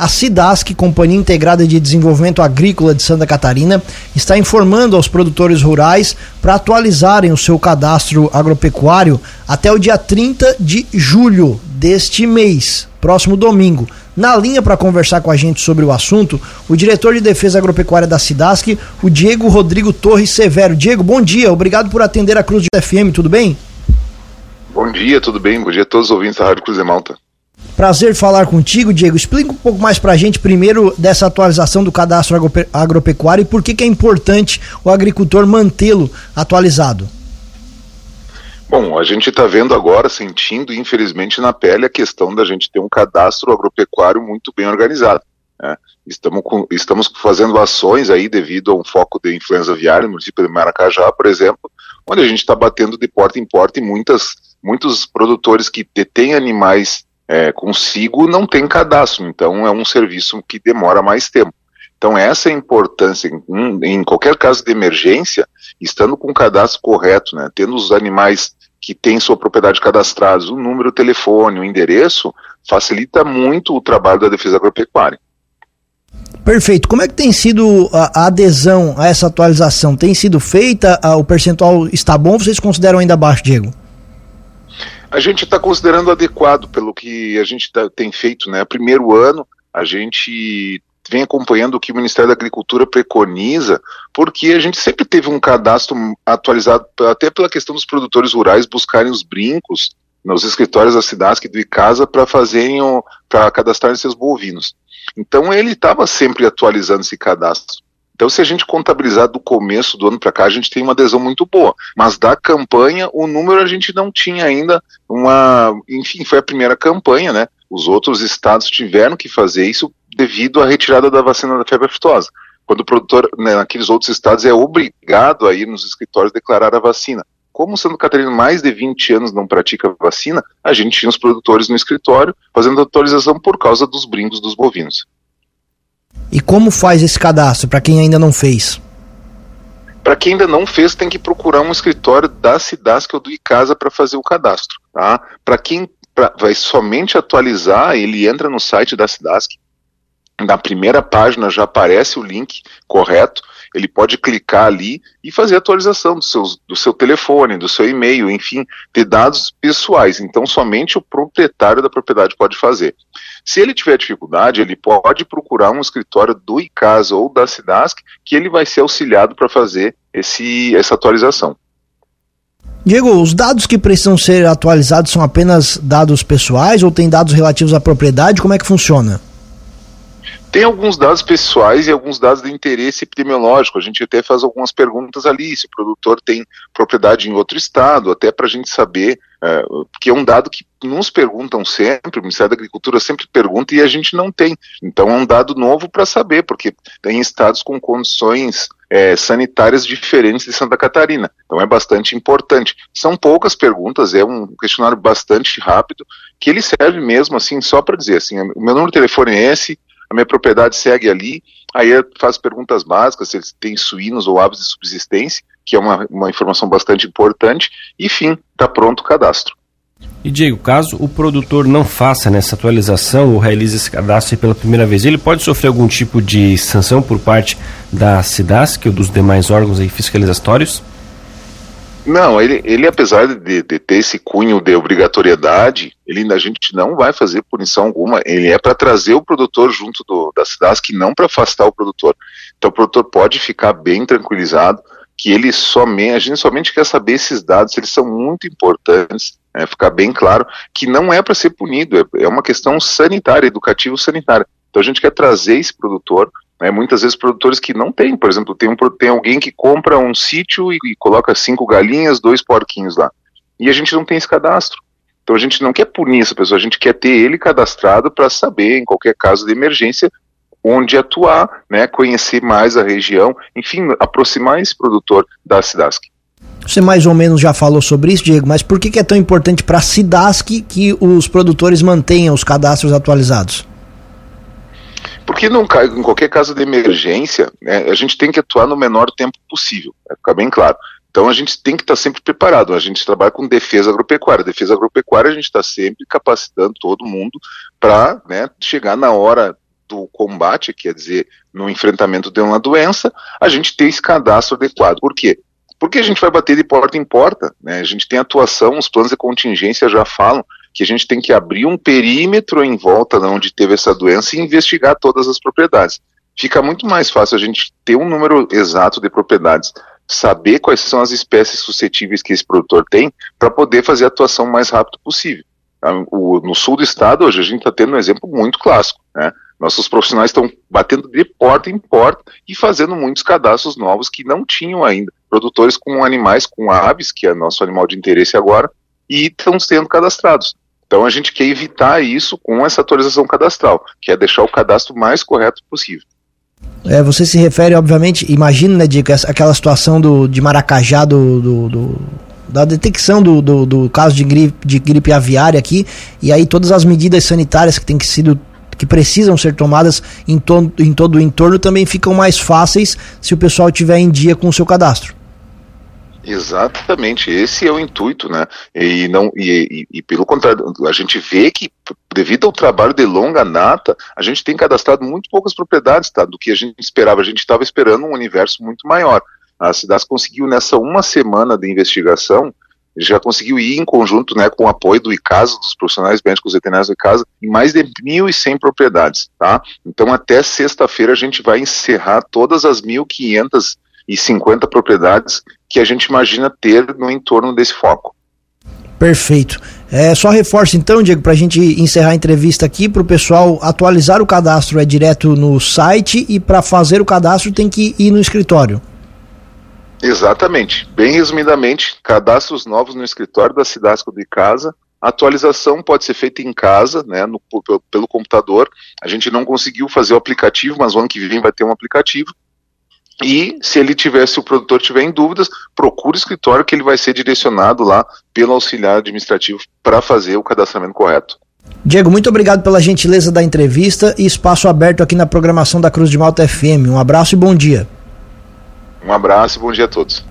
a SIDASC, Companhia Integrada de Desenvolvimento Agrícola de Santa Catarina, está informando aos produtores rurais para atualizarem o seu cadastro agropecuário até o dia 30 de julho deste mês, próximo domingo. Na linha para conversar com a gente sobre o assunto, o diretor de Defesa Agropecuária da SIDASC, o Diego Rodrigo Torres Severo. Diego, bom dia, obrigado por atender a Cruz de FM, tudo bem? Bom dia, tudo bem? Bom dia a todos os ouvintes da Rádio Cruz de Malta. Prazer falar contigo, Diego. Explica um pouco mais para a gente, primeiro, dessa atualização do cadastro agropecuário e por que, que é importante o agricultor mantê-lo atualizado. Bom, a gente está vendo agora, sentindo, infelizmente, na pele a questão da gente ter um cadastro agropecuário muito bem organizado. Né? Estamos, com, estamos fazendo ações aí devido a um foco de influenza aviária no município de Maracajá, por exemplo, onde a gente está batendo de porta em porta e muitas, muitos produtores que detêm animais é, consigo não têm cadastro, então é um serviço que demora mais tempo. Então essa é a importância, em, em qualquer caso de emergência, estando com o cadastro correto, né, tendo os animais que têm sua propriedade cadastrados, o número, o telefone, o endereço, facilita muito o trabalho da defesa agropecuária. Perfeito. Como é que tem sido a, adesão a essa atualização? Tem sido feita? o percentual está bom? Vocês consideram ainda baixo, Diego? A gente está considerando adequado pelo que a gente tá, tem feito, né? Primeiro ano, a gente vem acompanhando o que o Ministério da Agricultura preconiza, porque a gente sempre teve um cadastro atualizado, até pela questão dos produtores rurais buscarem os brincos nos escritórios da Cidasc do ICASA para fazerem, para cadastrarem seus bovinos. Então ele estava sempre atualizando esse cadastro. Então, se a gente contabilizar do começo do ano para cá, a gente tem uma adesão muito boa. Mas da campanha, o número a gente não tinha ainda uma. Enfim, foi a primeira campanha, né? Os outros estados tiveram que fazer isso devido à retirada da vacina da febre aftosa. Quando o produtor, né, naqueles outros estados, é obrigado a ir nos escritórios declarar a vacina. Como Santa Catarina mais de 20 anos não pratica vacina, a gente tinha os produtores no escritório fazendo atualização por causa dos brincos dos bovinos. E como faz esse cadastro para quem ainda não fez? Para quem ainda não fez, tem que procurar um escritório da Cidasc ou do Icasa para fazer o cadastro. Tá? Para quem pra, vai somente atualizar, ele entra no site da Cidasc, na primeira página já aparece o link correto, ele pode clicar ali e fazer atualização do, seus, do seu telefone, do seu e-mail, enfim, de dados pessoais. Então, somente o proprietário da propriedade pode fazer. Se ele tiver dificuldade, ele pode procurar um escritório do ICASA ou da SIDASC, que ele vai ser auxiliado para fazer esse, essa atualização. Diego, os dados que precisam ser atualizados são apenas dados pessoais ou tem dados relativos à propriedade? Como é que funciona? Tem alguns dados pessoais e alguns dados de interesse epidemiológico. A gente até faz algumas perguntas ali, se o produtor tem propriedade em outro estado, até para a gente saber, é, que é um dado que nos perguntam sempre, o Ministério da Agricultura sempre pergunta e a gente não tem. Então é um dado novo para saber, porque tem estados com condições é, sanitárias diferentes de Santa Catarina. Então é bastante importante. São poucas perguntas, é um questionário bastante rápido, que ele serve mesmo assim só para dizer assim, o meu número de telefone é esse, a minha propriedade segue ali, aí faço perguntas básicas, se eles têm suínos ou aves de subsistência, que é uma, uma informação bastante importante, e fim, está pronto o cadastro. E Diego, caso o produtor não faça nessa atualização ou realize esse cadastro pela primeira vez, ele pode sofrer algum tipo de sanção por parte da SIDASC ou dos demais órgãos aí fiscalizatórios? Não, ele, ele apesar de, de, ter esse cunho de obrigatoriedade, ele a gente não vai fazer punição alguma. Ele é para trazer o produtor junto do, da que não para afastar o produtor. Então o produtor pode ficar bem tranquilizado que ele somente, a gente somente quer saber esses dados, eles são muito importantes, é, ficar bem claro que não é para ser punido, é, é uma questão sanitária, educativo sanitária. Então a gente quer trazer esse produtor né, muitas vezes produtores que não têm, por exemplo, tem, um, tem alguém que compra um sítio e, e, coloca cinco galinhas, dois porquinhos lá. E a gente não tem esse cadastro. Então a gente não quer punir essa pessoa, a gente quer ter ele cadastrado para saber, em qualquer caso de emergência, onde atuar, né, conhecer mais a região, enfim, aproximar esse produtor da Cidasc. Você mais ou menos já falou sobre isso, Diego, mas por que, que é tão importante para a Cidasc que os produtores mantenham os cadastros atualizados? Porque não, em qualquer caso de emergência, né, a gente tem que atuar no menor tempo possível, ficar bem claro. Então a gente tem que estar sempre preparado. A gente trabalha com defesa agropecuária. Defesa agropecuária a gente está sempre capacitando todo mundo para né, chegar na hora do combate, quer dizer, no enfrentamento de uma doença, a gente ter esse cadastro adequado. Por quê? Porque a gente vai bater de porta em porta, né? A gente tem atuação, os planos de contingência já falam que a gente tem que abrir um perímetro em volta de onde teve essa doença e investigar todas as propriedades. Fica muito mais fácil a gente ter um número exato de propriedades, saber quais são as espécies suscetíveis que esse produtor tem, para poder fazer a atuação o mais rápido possível. No sul do estado, hoje, a gente está tendo um exemplo muito clássico. Né? Nossos profissionais estão batendo de porta em porta e fazendo muitos cadastros novos que não tinham ainda. Produtores com animais, com aves, que é nosso animal de interesse agora, e estão sendo cadastrados. Então a gente quer evitar isso com essa atualização cadastral, que é deixar o cadastro mais correto possível. É, você se refere, obviamente, imagina, né, Dico, aquela situação do, de Maracajá, do, do, do da detecção do, do, do, caso de gripe, de gripe aviária aqui, e aí todas as medidas sanitárias que têm que sido que precisam ser tomadas em, to, em todo o entorno também ficam mais fáceis se o pessoal tiver em dia com o seu cadastro. Exatamente, esse é o intuito, né? E, não, e, e, e, pelo contrário, a gente vê que, devido ao trabalho de longa data, a gente tem cadastrado muito poucas propriedades, tá? Do que a gente esperava. A gente estava esperando um universo muito maior. A cidade conseguiu, nessa uma semana de investigação, já conseguiu ir em conjunto né, com o apoio do ICASA, dos profissionais médicos veterinários do ICASA, em mais de 1.100 propriedades. Tá? Então, até sexta-feira, a gente vai encerrar todas as 1.550 propriedades que a gente imagina ter no entorno desse foco. Perfeito. É, só reforço então, Diego, para a gente encerrar a entrevista aqui, para o pessoal atualizar o cadastro é direto no site e para fazer o cadastro tem que ir no escritório. Exatamente. Bem resumidamente, cadastros novos no escritório da Cidasco de Casa. A atualização pode ser feita em casa, né, no, pelo, pelo computador. A gente não conseguiu fazer o aplicativo, mas o ano que vem vai ter um aplicativo. E se ele tiver, se o produtor tiver em dúvidas, procure o escritório que ele vai ser direcionado lá pelo auxiliar administrativo para fazer o cadastramento correto. Diego, muito obrigado pela gentileza da entrevista e espaço aberto aqui na programação da Cruz de Malta FM. Um abraço e bom dia. Um abraço e bom dia a todos.